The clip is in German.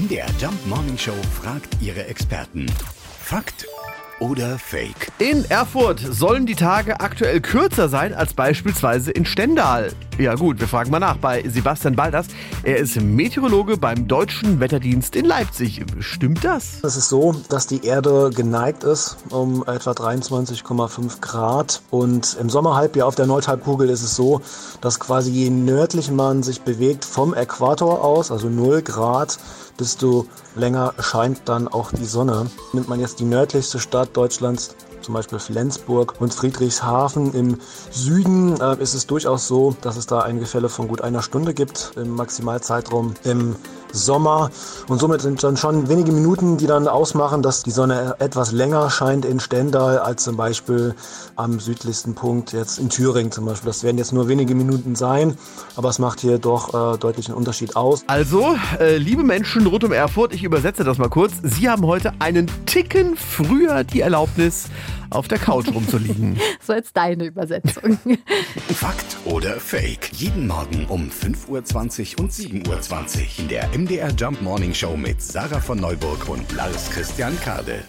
MDR Jump Morning Show fragt ihre Experten. Fakt oder Fake? In Erfurt sollen die Tage aktuell kürzer sein als beispielsweise in Stendal. Ja gut, wir fragen mal nach bei Sebastian Balders. Er ist Meteorologe beim Deutschen Wetterdienst in Leipzig. Stimmt das? Es ist so, dass die Erde geneigt ist um etwa 23,5 Grad und im Sommerhalbjahr auf der Nordhalbkugel ist es so, dass quasi je nördlich man sich bewegt vom Äquator aus, also 0 Grad, desto länger scheint dann auch die Sonne. Nimmt man jetzt die nördlichste Stadt Deutschlands, zum Beispiel Flensburg und Friedrichshafen im Süden, äh, ist es durchaus so, dass es da ein Gefälle von gut einer Stunde gibt im Maximalzeitraum im Sommer. Und somit sind dann schon wenige Minuten, die dann ausmachen, dass die Sonne etwas länger scheint in Stendal als zum Beispiel am südlichsten Punkt jetzt in Thüringen zum Beispiel. Das werden jetzt nur wenige Minuten sein, aber es macht hier doch äh, deutlich einen Unterschied aus. Also, äh, liebe Menschen rund um Erfurt, ich übersetze das mal kurz. Sie haben heute einen Ticken früher die Erlaubnis, auf der Couch rumzuliegen. so jetzt deine Übersetzung. Fakt oder Fake? Jeden Morgen um 5.20 Uhr und 7.20 Uhr in der MDR Jump Morning Show mit Sarah von Neuburg und Lars Christian Kade.